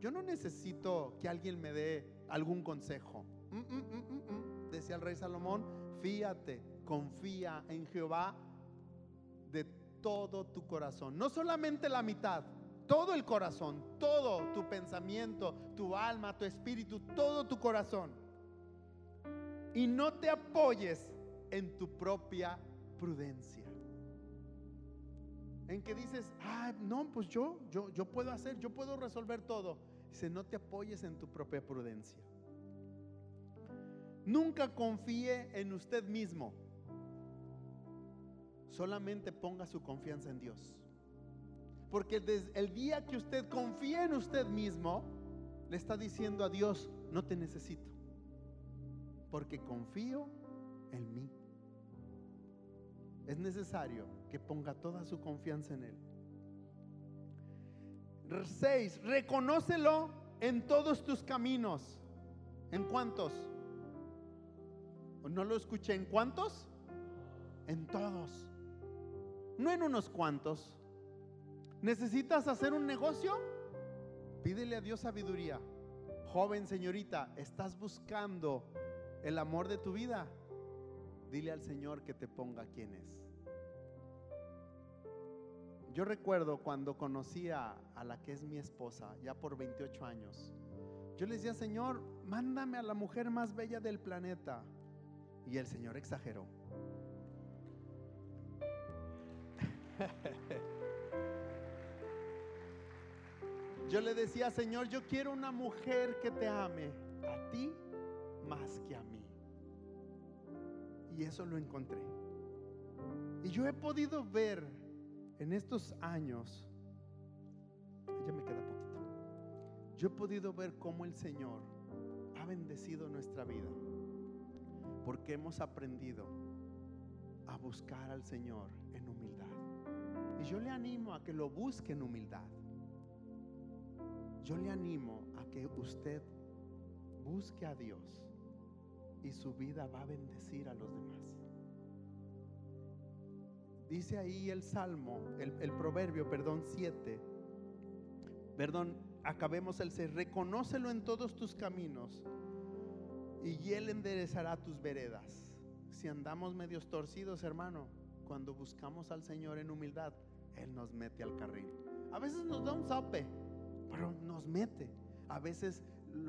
Yo no necesito que alguien me dé algún consejo. Mm, mm, mm, Decía el rey Salomón, fíate, confía en Jehová de todo tu corazón. No solamente la mitad, todo el corazón, todo tu pensamiento, tu alma, tu espíritu, todo tu corazón. Y no te apoyes en tu propia prudencia. En que dices, ah, no, pues yo, yo, yo puedo hacer, yo puedo resolver todo. Dice, no te apoyes en tu propia prudencia. Nunca confíe en usted mismo. Solamente ponga su confianza en Dios. Porque desde el día que usted confía en usted mismo, le está diciendo a Dios, no te necesito. Porque confío en mí es necesario que ponga toda su confianza en Él. 6. Reconócelo en todos tus caminos. ¿En cuántos? ¿No lo escuché? ¿En cuántos? En todos. No en unos cuantos. ¿Necesitas hacer un negocio? Pídele a Dios sabiduría. Joven señorita, ¿estás buscando el amor de tu vida? Dile al Señor que te ponga quién es. Yo recuerdo cuando conocí a, la que es mi esposa, ya por 28 años. Yo le decía, Señor, mándame a la mujer más bella del planeta. Y el Señor exageró. Yo le decía, Señor, yo quiero una mujer que te ame a ti más que a mí. Y eso lo encontré. Y yo he podido ver en estos años, ya me queda poquito, yo he podido ver cómo el Señor ha bendecido nuestra vida, porque hemos aprendido a buscar al Señor en humildad. Y yo le animo a que lo busque en humildad. Yo le animo a que usted busque a Dios y su vida va a bendecir a los demás. Dice ahí el Salmo, el, proverbio, perdón, 7. Perdón, acabemos el 6. Reconócelo en todos tus caminos y Él enderezará tus veredas. Si andamos medios torcidos, hermano, cuando buscamos al Señor en humildad, Él nos mete al carril. A veces nos da un zape, pero nos mete. A veces,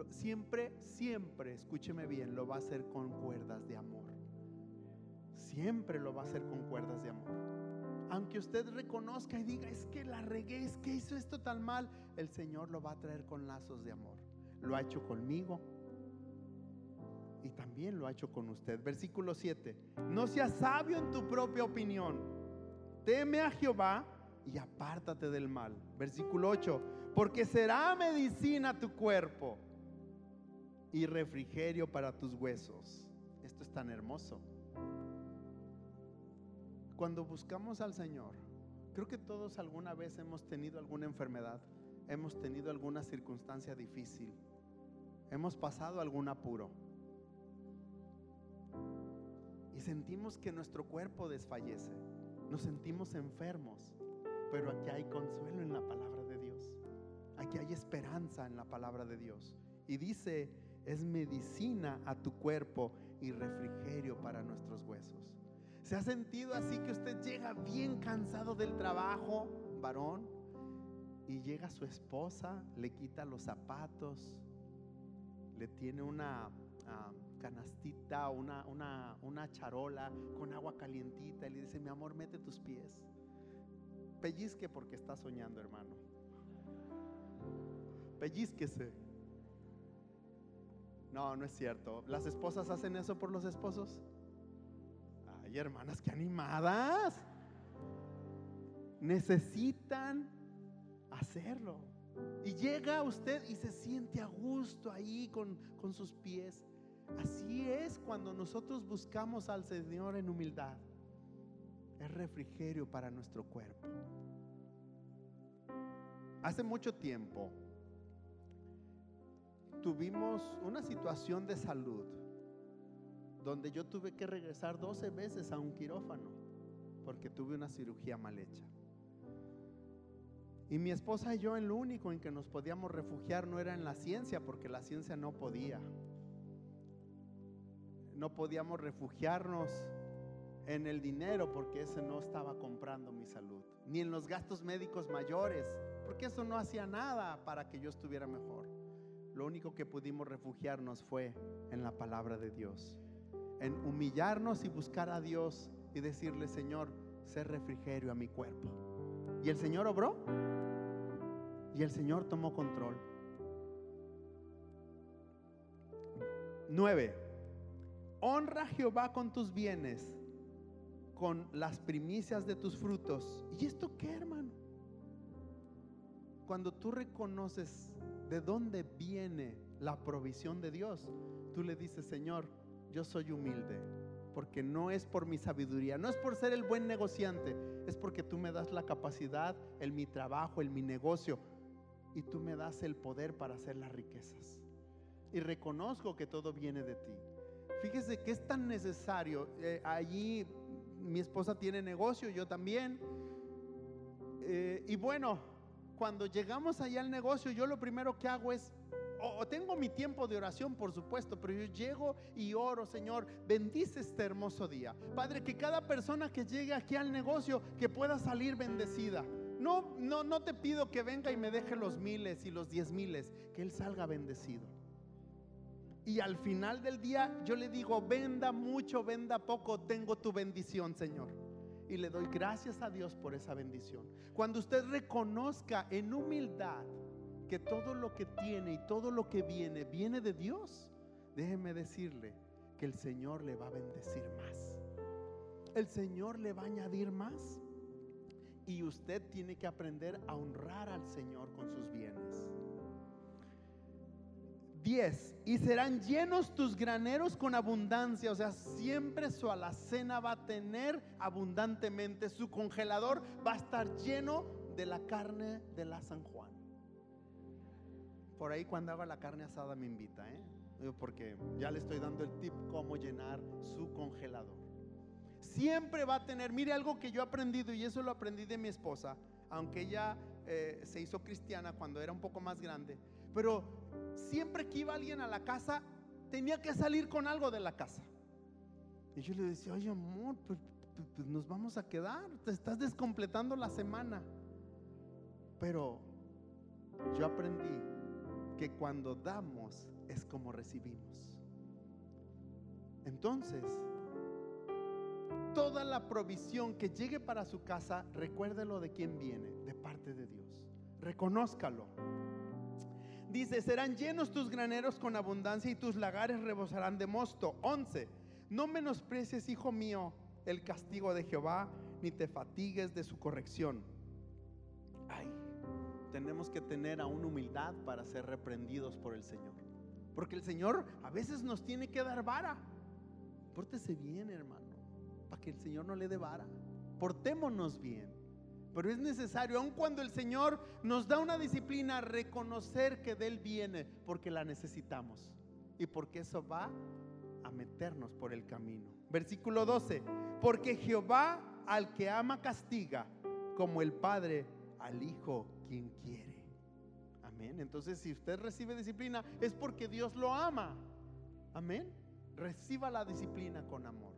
siempre, siempre, escúcheme bien, lo va a hacer con cuerdas de amor. Siempre lo va a hacer con cuerdas de amor. Aunque usted reconozca y diga, es que la regué, es que hizo esto tan mal, el Señor lo va a traer con lazos de amor. Lo ha hecho conmigo y también lo ha hecho con usted. Versículo 7. No seas sabio en tu propia opinión. Teme a Jehová y apártate del mal. Versículo 8. Porque será medicina tu cuerpo y refrigerio para tus huesos. Esto es tan hermoso. Cuando buscamos al Señor, creo que todos alguna vez hemos tenido alguna enfermedad, hemos tenido alguna circunstancia difícil, hemos pasado algún apuro y sentimos que nuestro cuerpo desfallece, nos sentimos enfermos, pero aquí hay consuelo en la palabra de Dios, aquí hay esperanza en la palabra de Dios y dice, es medicina a tu cuerpo y refrigerio para nuestros huesos. ¿Se ha sentido así que usted llega bien cansado del trabajo, varón? Y llega su esposa, le quita los zapatos, le tiene una ah, canastita, una, una, una charola con agua calientita y le dice, mi amor, mete tus pies. Pellizque porque está soñando, hermano. Pellizquese. No, no es cierto. ¿Las esposas hacen eso por los esposos? Ay, hermanas, qué animadas. Necesitan hacerlo. Y llega usted y se siente a gusto ahí con, con sus pies. Así es cuando nosotros buscamos al Señor en humildad. Es refrigerio para nuestro cuerpo. Hace mucho tiempo tuvimos una situación de salud donde yo tuve que regresar 12 veces a un quirófano porque tuve una cirugía mal hecha. Y mi esposa y yo en lo único en que nos podíamos refugiar no era en la ciencia, porque la ciencia no podía. No podíamos refugiarnos en el dinero, porque ese no estaba comprando mi salud. Ni en los gastos médicos mayores, porque eso no hacía nada para que yo estuviera mejor. Lo único que pudimos refugiarnos fue en la palabra de Dios. En humillarnos y buscar a Dios y decirle, Señor, sé refrigerio a mi cuerpo. Y el Señor obró. Y el Señor tomó control. 9. Honra a Jehová con tus bienes, con las primicias de tus frutos. ¿Y esto qué, hermano? Cuando tú reconoces de dónde viene la provisión de Dios, tú le dices, Señor, yo soy humilde, porque no es por mi sabiduría, no es por ser el buen negociante, es porque tú me das la capacidad en mi trabajo, en mi negocio, y tú me das el poder para hacer las riquezas. Y reconozco que todo viene de ti. Fíjese que es tan necesario. Eh, allí mi esposa tiene negocio, yo también. Eh, y bueno, cuando llegamos allá al negocio, yo lo primero que hago es, o, tengo mi tiempo de oración, por supuesto, pero yo llego y oro, Señor, bendice este hermoso día. Padre, que cada persona que llegue aquí al negocio, que pueda salir bendecida. No, no, no te pido que venga y me deje los miles y los diez miles, que Él salga bendecido. Y al final del día yo le digo, venda mucho, venda poco, tengo tu bendición, Señor. Y le doy gracias a Dios por esa bendición. Cuando usted reconozca en humildad que todo lo que tiene y todo lo que viene viene de Dios, déjeme decirle que el Señor le va a bendecir más. El Señor le va a añadir más. Y usted tiene que aprender a honrar al Señor con sus bienes. 10. Y serán llenos tus graneros con abundancia. O sea, siempre su alacena va a tener abundantemente. Su congelador va a estar lleno de la carne de la San Juan. Por ahí cuando haga la carne asada me invita, ¿eh? Porque ya le estoy dando el tip cómo llenar su congelador siempre va a tener, mire algo que yo he aprendido y eso lo aprendí de mi esposa, aunque ella eh, se hizo cristiana cuando era un poco más grande, pero siempre que iba alguien a la casa, tenía que salir con algo de la casa. Y yo le decía, oye amor, pues, pues, pues nos vamos a quedar, te estás descompletando la semana. Pero yo aprendí que cuando damos es como recibimos. Entonces, toda la provisión que llegue para su casa, recuérdelo de quién viene, de parte de Dios. Reconózcalo. Dice, serán llenos tus graneros con abundancia y tus lagares rebosarán de mosto. 11. No menosprecies, hijo mío, el castigo de Jehová, ni te fatigues de su corrección. Ay, tenemos que tener aún humildad para ser reprendidos por el Señor. Porque el Señor a veces nos tiene que dar vara. Pórtese bien, hermano para que el Señor no le dé vara. Portémonos bien. Pero es necesario, aun cuando el Señor nos da una disciplina, reconocer que de Él viene, porque la necesitamos. Y porque eso va a meternos por el camino. Versículo 12. Porque Jehová al que ama castiga, como el Padre al Hijo quien quiere. Amén. Entonces, si usted recibe disciplina, es porque Dios lo ama. Amén. Reciba la disciplina con amor.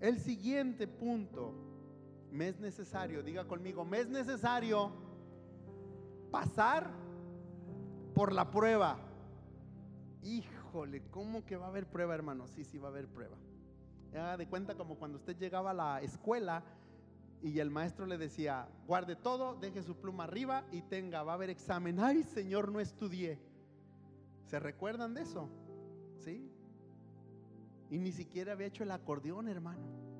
El siguiente punto, me es necesario, diga conmigo, me es necesario pasar por la prueba. Híjole, ¿cómo que va a haber prueba, hermano? Sí, sí va a haber prueba. Haga de cuenta como cuando usted llegaba a la escuela y el maestro le decía, guarde todo, deje su pluma arriba y tenga, va a haber examen. Ay, Señor, no estudié. ¿Se recuerdan de eso? ¿Sí? Y ni siquiera había hecho el acordeón, hermano.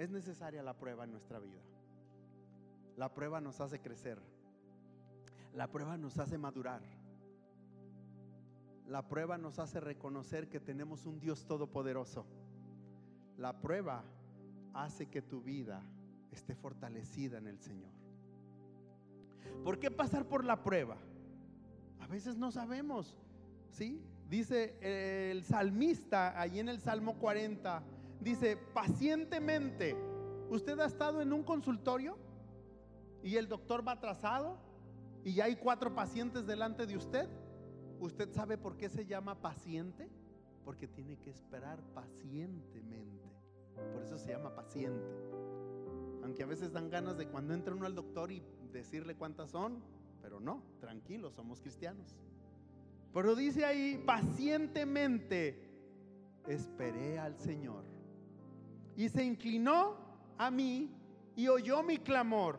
Es necesaria la prueba en nuestra vida. La prueba nos hace crecer. La prueba nos hace madurar. La prueba nos hace reconocer que tenemos un Dios todopoderoso. La prueba hace que tu vida esté fortalecida en el Señor. ¿Por qué pasar por la prueba? A veces no sabemos, ¿sí? Dice el salmista ahí en el Salmo 40, dice, pacientemente, ¿usted ha estado en un consultorio y el doctor va atrasado y ya hay cuatro pacientes delante de usted? ¿Usted sabe por qué se llama paciente? Porque tiene que esperar pacientemente. Por eso se llama paciente. Aunque a veces dan ganas de cuando entra uno al doctor y decirle cuántas son, pero no, tranquilo, somos cristianos. Pero dice ahí, pacientemente esperé al Señor. Y se inclinó a mí y oyó mi clamor.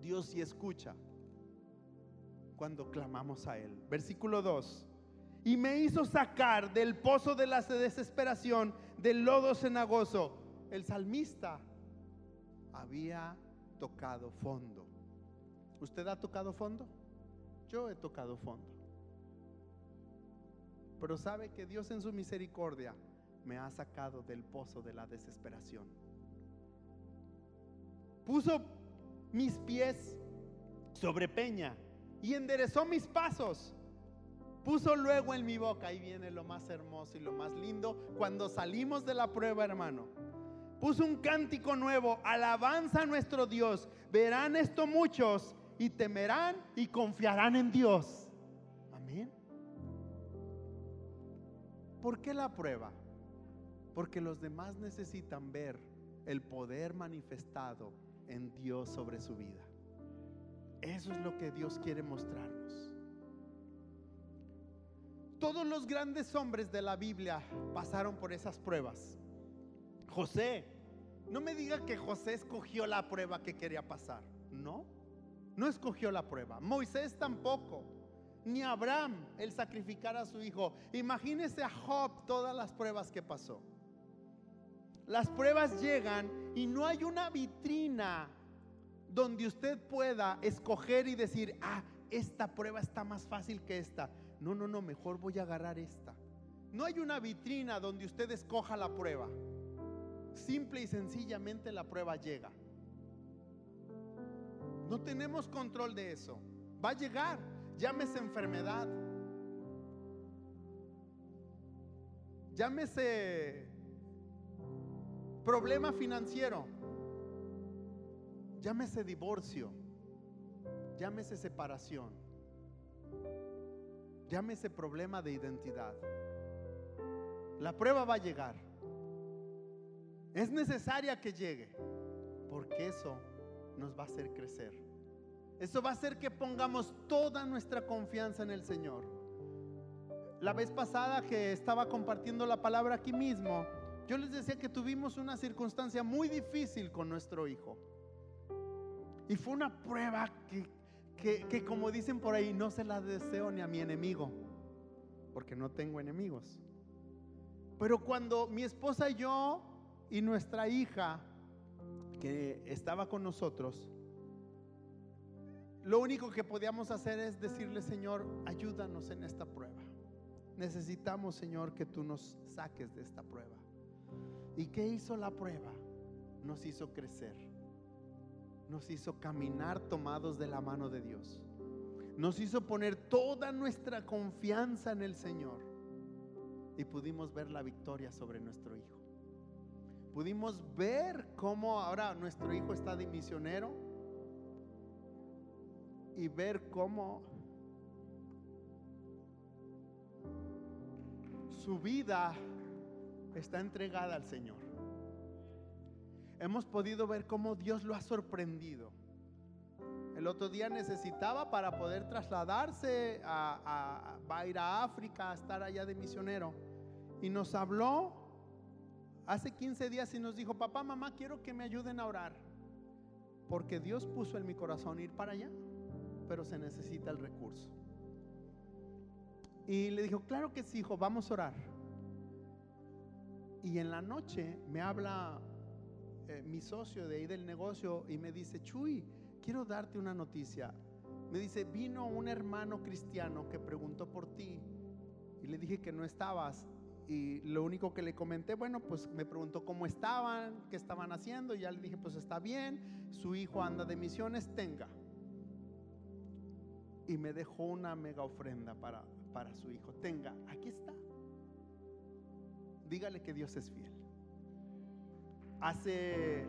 Dios sí escucha cuando clamamos a Él. Versículo 2. Y me hizo sacar del pozo de la desesperación, del lodo cenagoso. El salmista había tocado fondo. ¿Usted ha tocado fondo? Yo he tocado fondo. Pero sabe que Dios en su misericordia me ha sacado del pozo de la desesperación. Puso mis pies sobre peña y enderezó mis pasos. Puso luego en mi boca, ahí viene lo más hermoso y lo más lindo, cuando salimos de la prueba, hermano. Puso un cántico nuevo, alabanza a nuestro Dios. Verán esto muchos y temerán y confiarán en Dios. Amén. ¿Por qué la prueba? Porque los demás necesitan ver el poder manifestado en Dios sobre su vida. Eso es lo que Dios quiere mostrarnos. Todos los grandes hombres de la Biblia pasaron por esas pruebas. José, no me diga que José escogió la prueba que quería pasar. No, no escogió la prueba. Moisés tampoco. Ni Abraham el sacrificar a su hijo. Imagínese a Job todas las pruebas que pasó. Las pruebas llegan y no hay una vitrina donde usted pueda escoger y decir, ah, esta prueba está más fácil que esta. No, no, no, mejor voy a agarrar esta. No hay una vitrina donde usted escoja la prueba. Simple y sencillamente la prueba llega. No tenemos control de eso. Va a llegar. Llámese enfermedad. Llámese problema financiero. Llámese divorcio. Llámese separación. Llámese problema de identidad. La prueba va a llegar. Es necesaria que llegue. Porque eso nos va a hacer crecer. Eso va a hacer que pongamos toda nuestra confianza en el Señor. La vez pasada que estaba compartiendo la palabra aquí mismo, yo les decía que tuvimos una circunstancia muy difícil con nuestro hijo. Y fue una prueba que, que, como dicen por ahí, no se la deseo ni a mi enemigo, porque no tengo enemigos. Pero cuando mi esposa y yo y nuestra hija, que estaba con nosotros, lo único que podíamos hacer es decirle, Señor, ayúdanos en esta prueba. Necesitamos, Señor, que tú nos saques de esta prueba. ¿Y qué hizo la prueba? Nos hizo crecer nos hizo caminar tomados de la mano de Dios. Nos hizo poner toda nuestra confianza en el Señor. Y pudimos ver la victoria sobre nuestro hijo. Pudimos ver cómo ahora nuestro hijo está de misionero. Y ver cómo su vida está entregada al Señor hemos podido ver cómo Dios lo ha sorprendido. El otro día necesitaba para poder trasladarse a, a, ir a África, a estar allá de misionero. Y nos habló hace 15 días y nos dijo, papá, mamá, quiero que me ayuden a orar. Porque Dios puso en mi corazón ir para allá, pero se necesita el recurso. Y le dijo, claro que sí, hijo, vamos a orar. Y en la noche me habla eh, mi socio de ahí del negocio y me dice, Chuy, quiero darte una noticia. Me dice, vino un hermano cristiano que preguntó por ti y le dije que no estabas. Y lo único que le comenté, bueno, pues me preguntó cómo estaban, qué estaban haciendo. Y ya le dije, pues está bien, su hijo anda de misiones, tenga. Y me dejó una mega ofrenda para, para su hijo. Tenga, aquí está. Dígale que Dios es fiel. Hace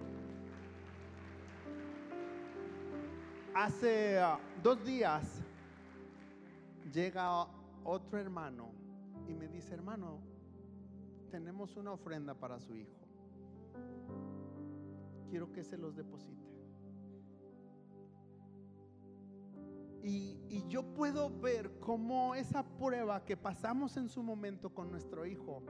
hace ah, dos días llega otro hermano y me dice, hermano, tenemos una ofrenda para su hijo. Quiero que se los deposite. Y, yo puedo ver cómo esa prueba que pasamos en su momento con nuestro hijo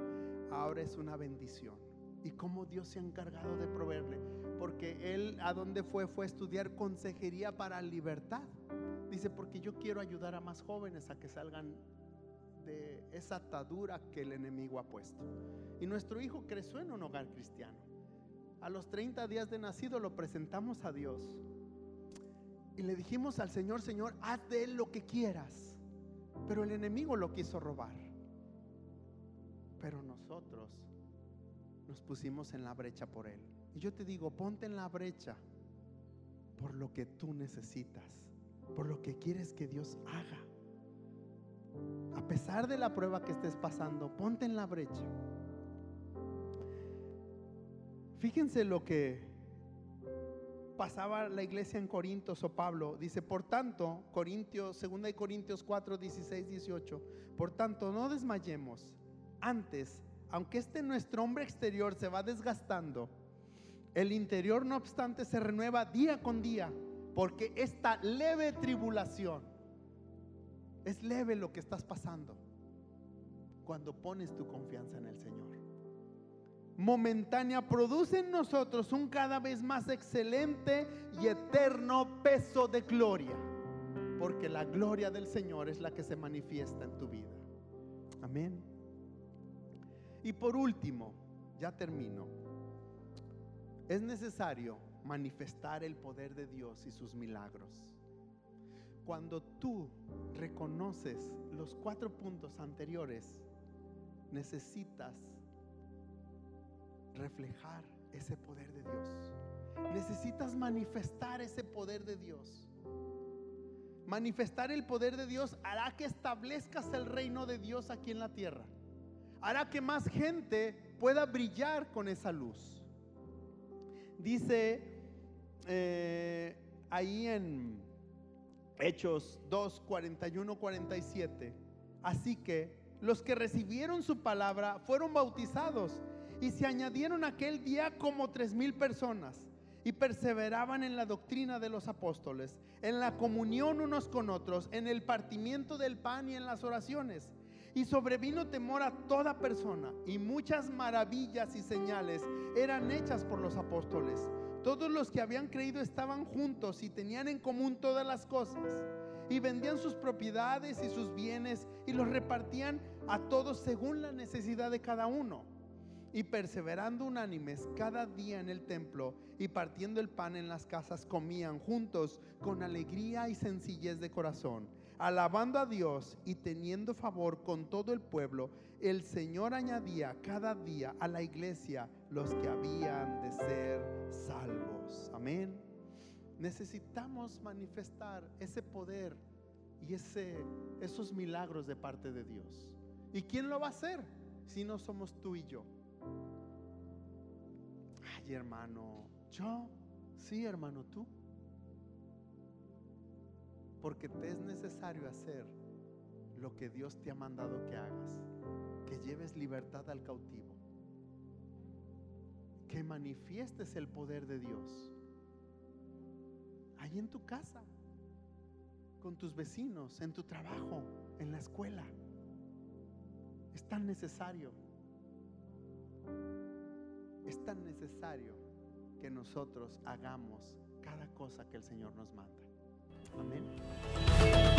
ahora es una bendición. Y cómo Dios se ha encargado de proveerle. Porque él a dónde fue fue a estudiar consejería para libertad. Dice, porque yo quiero ayudar a más jóvenes a que salgan de esa atadura que el enemigo ha puesto. Y nuestro hijo creció en un hogar cristiano. A los 30 días de nacido lo presentamos a Dios. Y le dijimos al Señor, Señor, haz de él lo que quieras. Pero el enemigo lo quiso robar. Pero nosotros nos pusimos en la brecha por él. Y yo te digo, ponte en la brecha por lo que tú necesitas, por lo que quieres que Dios haga. A pesar de la prueba que estés pasando, ponte en la brecha. Fíjense lo que pasaba la iglesia en Corintios o Pablo. Dice, por tanto, Corintios, 2 Corintios 4, 16, 18. Por tanto, no desmayemos. Antes, aunque este nuestro hombre exterior se va desgastando, el interior no obstante se renueva día con día, porque esta leve tribulación es leve lo que estás pasando cuando pones tu confianza en el Señor. Momentánea produce en nosotros un cada vez más excelente y eterno peso de gloria, porque la gloria del Señor es la que se manifiesta en tu vida. Amén. Y por último, ya termino, es necesario manifestar el poder de Dios y sus milagros. Cuando tú reconoces los cuatro puntos anteriores, necesitas reflejar ese poder de Dios. Necesitas manifestar ese poder de Dios. Manifestar el poder de Dios hará que establezcas el reino de Dios aquí en la tierra hará que más gente pueda brillar con esa luz. Dice eh, ahí en Hechos 2, 41, 47. Así que los que recibieron su palabra fueron bautizados y se añadieron aquel día como tres mil personas y perseveraban en la doctrina de los apóstoles, en la comunión unos con otros, en el partimiento del pan y en las oraciones. Y sobrevino temor a toda persona y muchas maravillas y señales eran hechas por los apóstoles. Todos los que habían creído estaban juntos y tenían en común todas las cosas. Y vendían sus propiedades y sus bienes y los repartían a todos según la necesidad de cada uno. Y perseverando unánimes cada día en el templo y partiendo el pan en las casas comían juntos con alegría y sencillez de corazón alabando a Dios y teniendo favor con todo el pueblo, el Señor añadía cada día a la iglesia los que habían de ser salvos. Amén. Necesitamos manifestar ese poder y ese, esos milagros de parte de Dios. ¿Y quién lo va a hacer si no somos tú y yo? Ay, hermano, yo, sí, hermano, tú porque te es necesario hacer lo que Dios te ha mandado que hagas, que lleves libertad al cautivo, que manifiestes el poder de Dios, ahí en tu casa, con tus vecinos, en tu trabajo, en la escuela. Es tan necesario, es tan necesario que nosotros hagamos cada cosa que el Señor nos manda. Amén.